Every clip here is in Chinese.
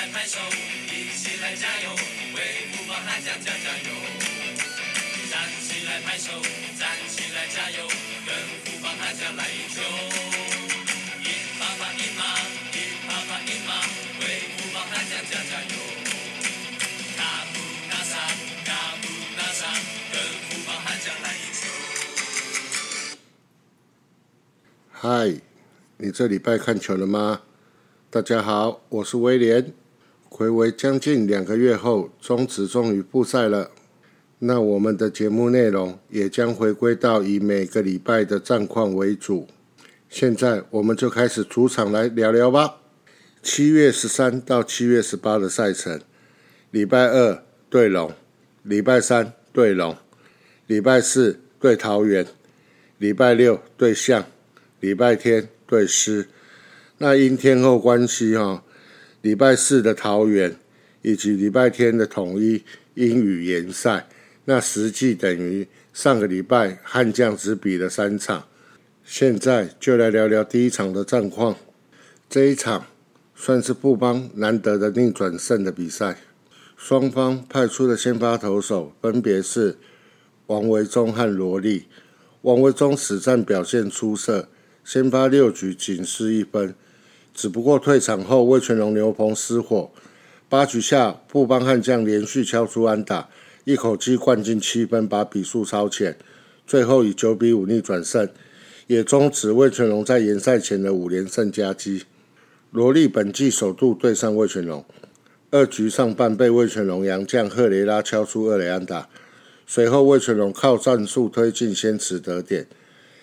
来拍手，一起来加油，为富邦悍将加加油！站起来拍手，站起来加油，跟富邦悍将来一球！一啪啪一马，一啪啪一马，为富邦悍将加加油！卡布纳萨，卡布纳萨，跟富邦悍将来一球！嗨，你这礼拜看球了吗？大家好，我是威廉。暌违将近两个月后，中职终于复赛了。那我们的节目内容也将回归到以每个礼拜的战况为主。现在我们就开始主场来聊聊吧。七月十三到七月十八的赛程：礼拜二对龙，礼拜三对龙，礼拜四对桃园，礼拜六对象，礼拜天对狮。那因天后关系哈，礼拜四的桃园以及礼拜天的统一英语联赛，那实际等于上个礼拜悍将只比了三场。现在就来聊聊第一场的战况。这一场算是布邦难得的逆转胜的比赛，双方派出的先发投手分别是王维忠和罗莉。王维忠此战表现出色，先发六局仅失一分。只不过退场后，魏全龙牛棚失火，八局下布邦悍将连续敲出安打，一口气灌进七分，把比数超前，最后以九比五逆转胜，也终止魏全龙在延赛前的五连胜佳绩。罗莉本季首度对上魏全龙，二局上半被魏全龙洋将赫雷拉敲出二垒安打，随后魏全龙靠战术推进先持得点，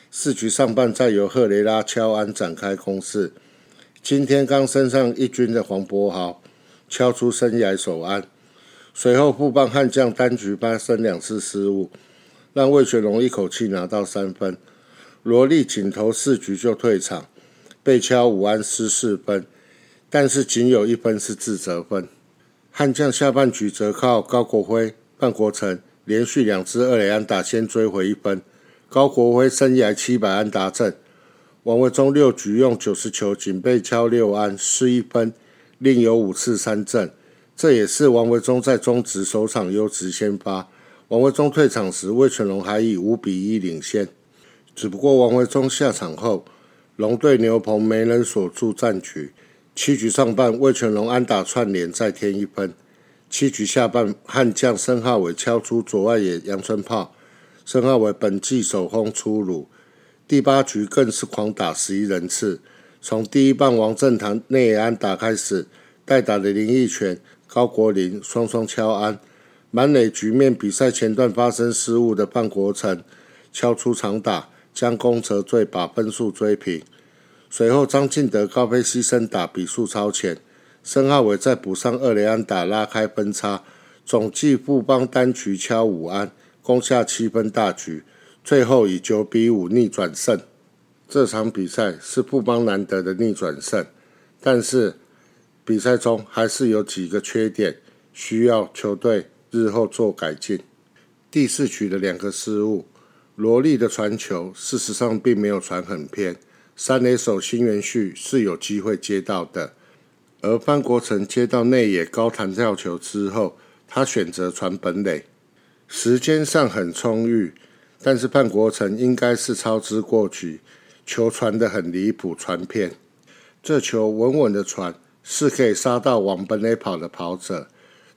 四局上半再由赫雷拉敲安展开攻势。今天刚升上一军的黄博豪敲出生涯首安，随后布邦悍将单局发生两次失误，让魏全龙一口气拿到三分。罗莉仅投四局就退场，被敲五安失四分，但是仅有一分是自责分。悍将下半局则靠高国辉、范国成连续两支二垒安打先追回一分，高国辉生涯七百安打阵。王维忠六局用九十球，仅被敲六安，失一分，另有五次三振。这也是王维忠在中职首场优质先发。王维忠退场时，魏全龙还以五比一领先。只不过王维忠下场后，龙队牛棚没人锁住战局。七局上半，魏全龙安打串联再添一分。七局下半，悍将申浩伟敲出左外野阳春炮，申浩伟本季首轰出炉。第八局更是狂打十一人次，从第一棒王正堂内安打开始，代打的林奕泉、高国林双双敲安，满垒局面比赛前段发生失误的范国成敲出长打，将功折罪把分数追平。随后张进德高飞牺牲打比数超前，申浩伟再补上二雷安打拉开分差，总计富邦单局敲五安，攻下七分大局。最后以九比五逆转胜，这场比赛是布邦难得的逆转胜，但是比赛中还是有几个缺点需要球队日后做改进。第四局的两个失误，罗莉的传球事实上并没有传很偏，三垒手新元旭是有机会接到的，而范国成接到内野高弹跳球之后，他选择传本垒，时间上很充裕。但是范国成应该是操之过急，球传得很离谱，传偏。这球稳稳的传是可以杀到往本垒跑的跑者，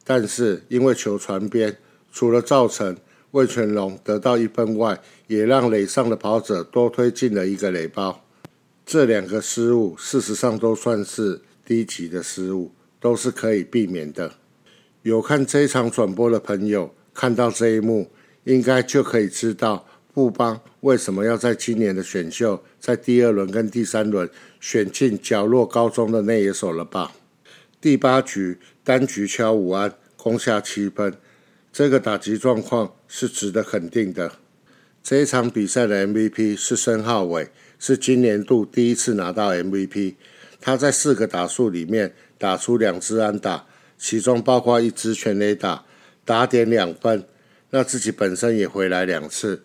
但是因为球传边，除了造成魏全龙得到一分外，也让垒上的跑者多推进了一个垒包。这两个失误事实上都算是低级的失误，都是可以避免的。有看这一场转播的朋友看到这一幕。应该就可以知道布邦为什么要在今年的选秀在第二轮跟第三轮选进角落高中的内野手了吧？第八局单局敲五安，攻下七分，这个打击状况是值得肯定的。这一场比赛的 MVP 是申浩伟，是今年度第一次拿到 MVP。他在四个打数里面打出两支安打，其中包括一支全垒打，打点两分。那自己本身也回来两次，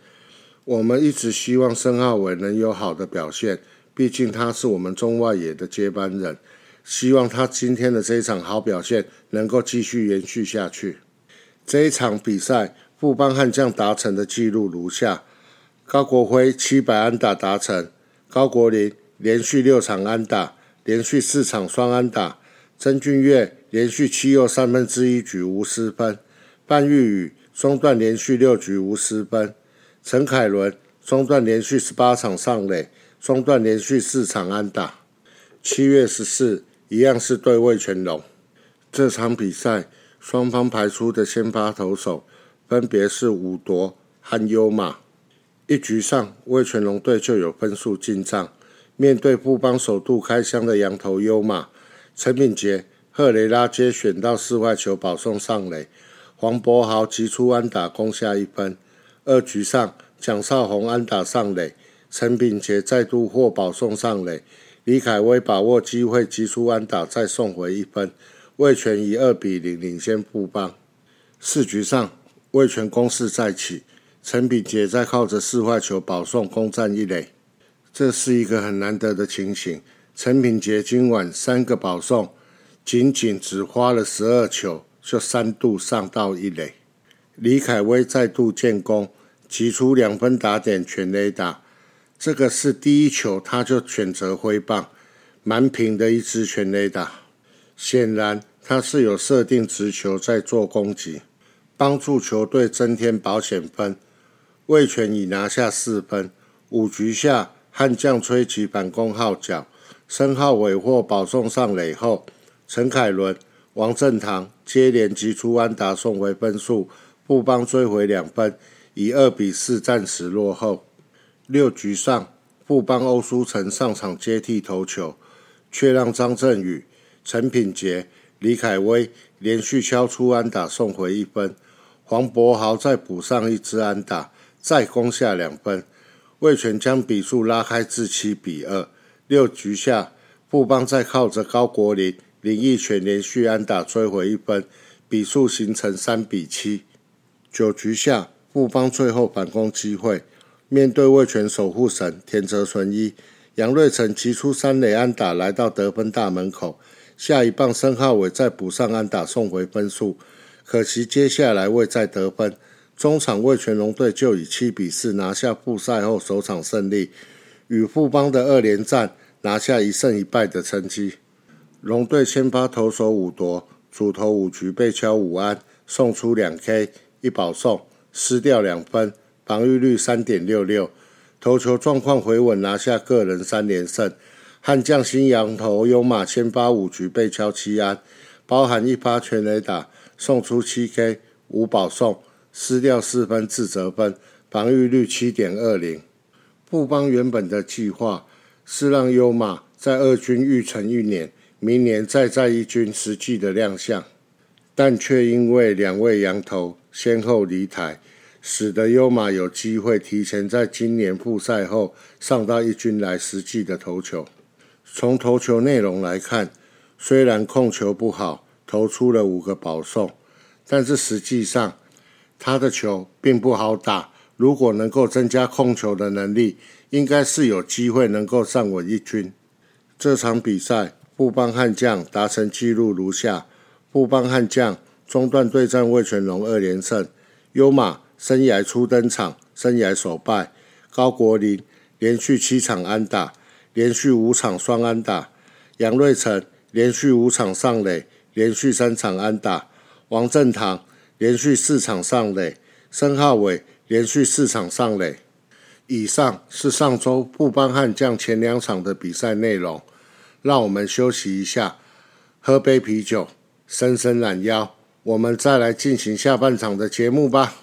我们一直希望申浩伟能有好的表现，毕竟他是我们中外野的接班人。希望他今天的这一场好表现能够继续延续下去。这一场比赛，富邦悍将达成的纪录如下：高国辉七百安打达成，高国林连续六场安打，连续四场双安打，曾俊岳连续七又三分之一局无失分，半玉宇中段连续六局无失分，陈凯伦中段连续十八场上垒，中段连续四场安打。七月十四，一样是对魏全龙。这场比赛双方排出的先发投手分别是武夺和优马。一局上，魏全龙队就有分数进账。面对富邦首度开箱的羊头优马，陈敏杰、赫雷拉接选到四外球保送上垒，黄博豪击出安打攻下一分。二局上，蒋少红安打上垒，陈炳杰再度获保送上垒。李凯威把握机会击出安打，再送回一分，魏权以二比零领先富邦。四局上，魏权攻势再起，陈炳杰再靠着四坏球保送攻占一垒，这是一个很难得的情形。陈炳杰今晚三个保送，仅仅只花了十二球，就三度上到一垒。李凯威再度建功，击出两分打点全垒打。这个是第一球，他就选择挥棒，蛮平的一支全垒打。显然他是有设定直球在做攻击，帮助球队增添保险分。魏权已拿下四分。五局下，悍将吹起反攻号角，申浩伟获保送上垒后，陈凯伦、王振堂接连击出安打送回分数，布邦追回两分，以二比四暂时落后。六局上，富邦欧书成上场接替投球，却让张振宇、陈品杰、李凯威连续敲出安打送回一分，黄博豪再补上一支安打，再攻下两分，魏权将比数拉开至七比二。六局下，富邦再靠着高国林、林奕全连续安打追回一分，比数形成三比七。九局下，富邦最后反攻机会。面对卫权守护神田泽纯一，杨瑞成击出三垒安打，来到得分大门口。下一棒申浩伟再补上安打，送回分数。可惜接下来未再得分。中场卫权龙队就以七比四拿下复赛后首场胜利，与富邦的二连战拿下一胜一败的成绩。龙队先发投手五夺，主投五局被敲五安，送出两 K 一保送，失掉两分。防御率三点六六，投球状况回稳，拿下个人三连胜。悍将新羊头优马先发五局被敲七安，包含一发全垒打，送出七 K 五保送，失掉四分自责分，防御率七点二零。布邦原本的计划是让优马在二军育成一年，明年再在一军实际的亮相，但却因为两位羊头先后离台。使得优马有机会提前在今年复赛后上到一军来实际的投球。从投球内容来看，虽然控球不好，投出了五个保送，但是实际上他的球并不好打。如果能够增加控球的能力，应该是有机会能够上稳一军。这场比赛，布邦悍将达成纪录如下：布邦悍将中段对战魏全龙二连胜，优马。生涯初登场，生涯首败。高国林连续七场安打，连续五场双安打。杨瑞成连续五场上垒，连续三场安打。王振堂连续四场上垒。申浩伟连续四场上垒。以上是上周布邦悍将前两场的比赛内容。让我们休息一下，喝杯啤酒，伸伸懒腰。我们再来进行下半场的节目吧。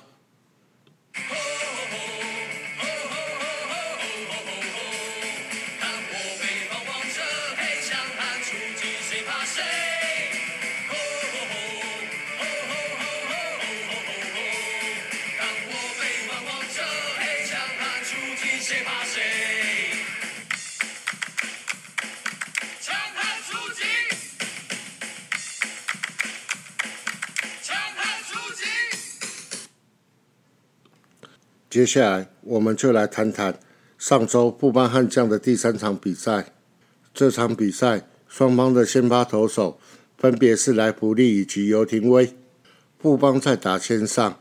接下来，我们就来谈谈上周布邦悍将的第三场比赛。这场比赛双方的先发投手分别是莱普利以及尤廷威。布邦在打线上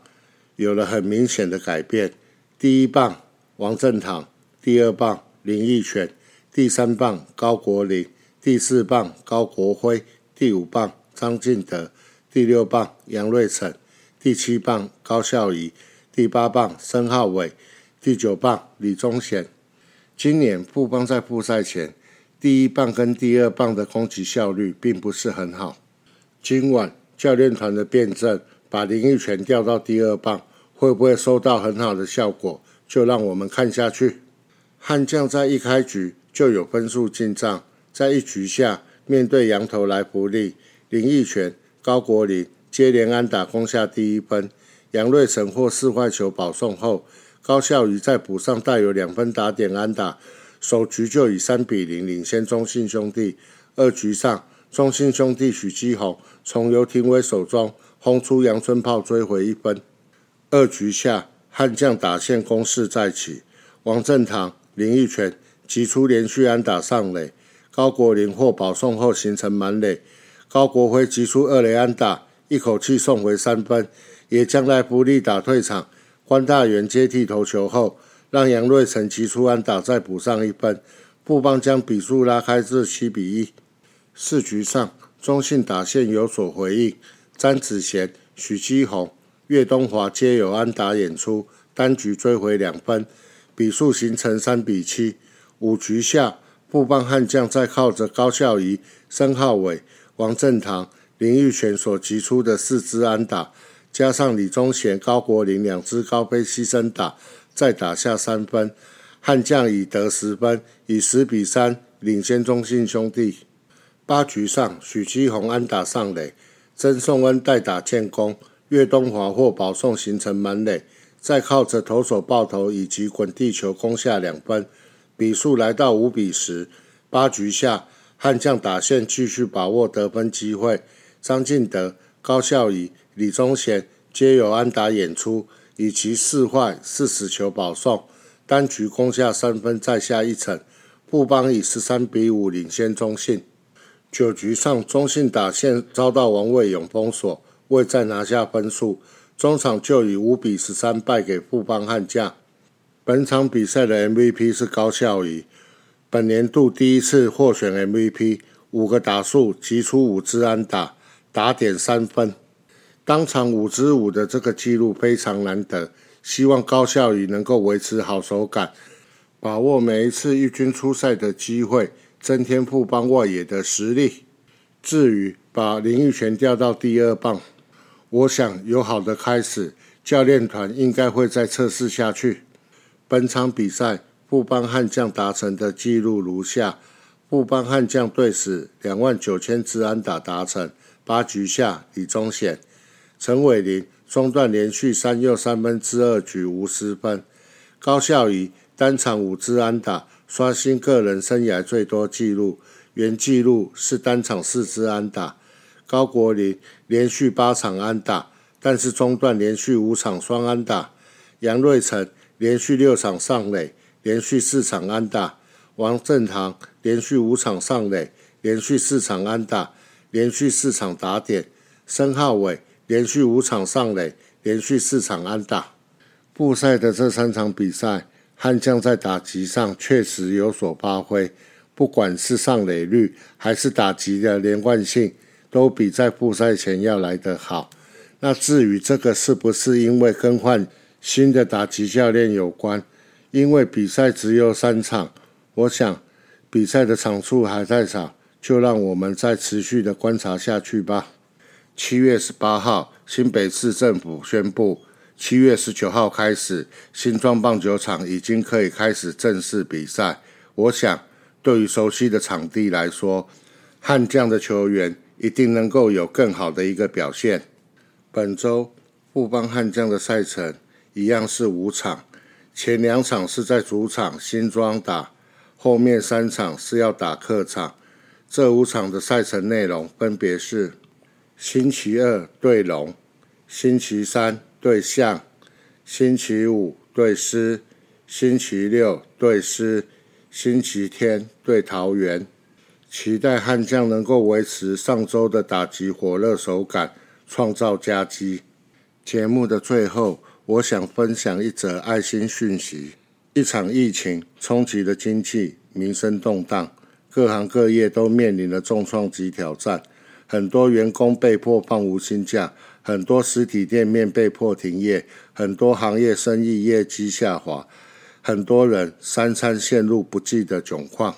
有了很明显的改变。第一棒王正堂，第二棒林奕泉，第三棒高国林，第四棒高国辉，第五棒张进德，第六棒杨瑞成，第七棒高孝仪，第八棒申浩伟，第九棒李宗贤。今年布邦在复赛前。第一棒跟第二棒的攻击效率并不是很好。今晚教练团的辩证把林奕泉调到第二棒，会不会收到很好的效果？就让我们看下去。悍将在一开局就有分数进账，在一局下面对羊头来不利，林奕泉、高国林接连安打攻下第一分，杨瑞成获四坏球保送后，高孝宇再补上带有两分打点安打。首局就以三比零领先中信兄弟。二局上，中信兄弟许基宏从刘廷伟手中轰出阳春炮追回一分。二局下，悍将打线攻势再起，王振堂、林奕泉击出连续安打上垒，高国林获保送后形成满垒，高国辉击出二垒安打，一口气送回三分，也将来不利打退场。关大元接替投球后。让杨瑞成击出安打，再补上一分，布邦将比数拉开至七比一。四局上，中信打线有所回应，詹子贤、许基宏、岳东华皆有安打演出，单局追回两分，比数形成三比七。五局下，布邦悍将在靠着高孝仪、申浩伟、王正堂、林玉泉所击出的四支安打，加上李宗贤、高国林两支高飞牺牲打。再打下三分，悍将已得十分，以十比三领先中信兄弟。八局上，许基宏安打上垒，曾颂恩代打建功，岳东华获保送形成满垒，再靠着投手爆头以及滚地球攻下两分，比数来到五比十。八局下，悍将打线继续把握得分机会，张进德、高孝仪、李宗贤皆有安打演出。以其四坏四死球保送，单局攻下三分，再下一城。布邦以十三比五领先中信。九局上，中信打线遭到王卫勇封锁，未再拿下分数，中场就以五比十三败给布邦悍将。本场比赛的 MVP 是高孝仪，本年度第一次获选 MVP，五个打数击出五支安打，打点三分。当场五支五的这个记录非常难得，希望高孝宇能够维持好手感，把握每一次一军出赛的机会，增添富邦外野的实力。至于把林玉泉调到第二棒，我想有好的开始，教练团应该会再测试下去。本场比赛富邦悍将达成的记录如下：富邦悍将队史两万九千支安打达成，八局下李宗显。陈伟林中段连续三又三分之二局无失分，高孝仪单场五支安打，刷新个人生涯最多纪录，原纪录是单场四支安打。高国林连续八场安打，但是中段连续五场双安打。杨瑞成连续六场上垒，连续四场安打。王正堂连续五场上垒，连续四场安打，连续四场打点。申浩伟。连续五场上垒，连续四场安打。复赛的这三场比赛，悍将在打击上确实有所发挥，不管是上垒率还是打击的连贯性，都比在复赛前要来得好。那至于这个是不是因为更换新的打击教练有关？因为比赛只有三场，我想比赛的场数还太少，就让我们再持续的观察下去吧。七月十八号，新北市政府宣布，七月十九号开始，新庄棒球场已经可以开始正式比赛。我想，对于熟悉的场地来说，悍将的球员一定能够有更好的一个表现。本周富邦悍将的赛程一样是五场，前两场是在主场新庄打，后面三场是要打客场。这五场的赛程内容分别是。星期二对龙，星期三对象，星期五对狮，星期六对狮，星期天对桃园。期待悍将能够维持上周的打击火热手感，创造佳绩。节目的最后，我想分享一则爱心讯息：一场疫情冲击了经济，民生动荡，各行各业都面临了重创及挑战。很多员工被迫放无薪假，很多实体店面被迫停业，很多行业生意业绩下滑，很多人三餐陷入不济的窘况。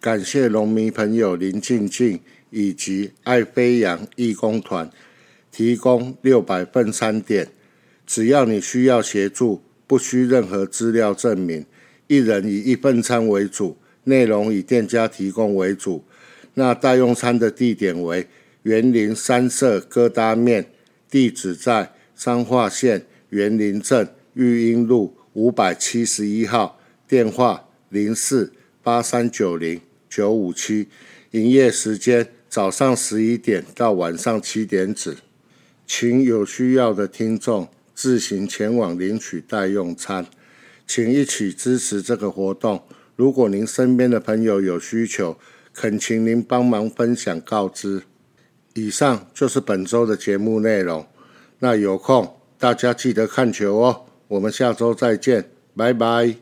感谢农民朋友林静静以及爱飞扬义工团提供六百份餐点，只要你需要协助，不需任何资料证明，一人以一份餐为主，内容以店家提供为主。那代用餐的地点为园林三色疙瘩面，地址在彰化县园林镇育英路五百七十一号，电话零四八三九零。九五七，营业时间早上十一点到晚上七点止，请有需要的听众自行前往领取代用餐，请一起支持这个活动。如果您身边的朋友有需求，恳请您帮忙分享告知。以上就是本周的节目内容。那有空大家记得看球哦。我们下周再见，拜拜。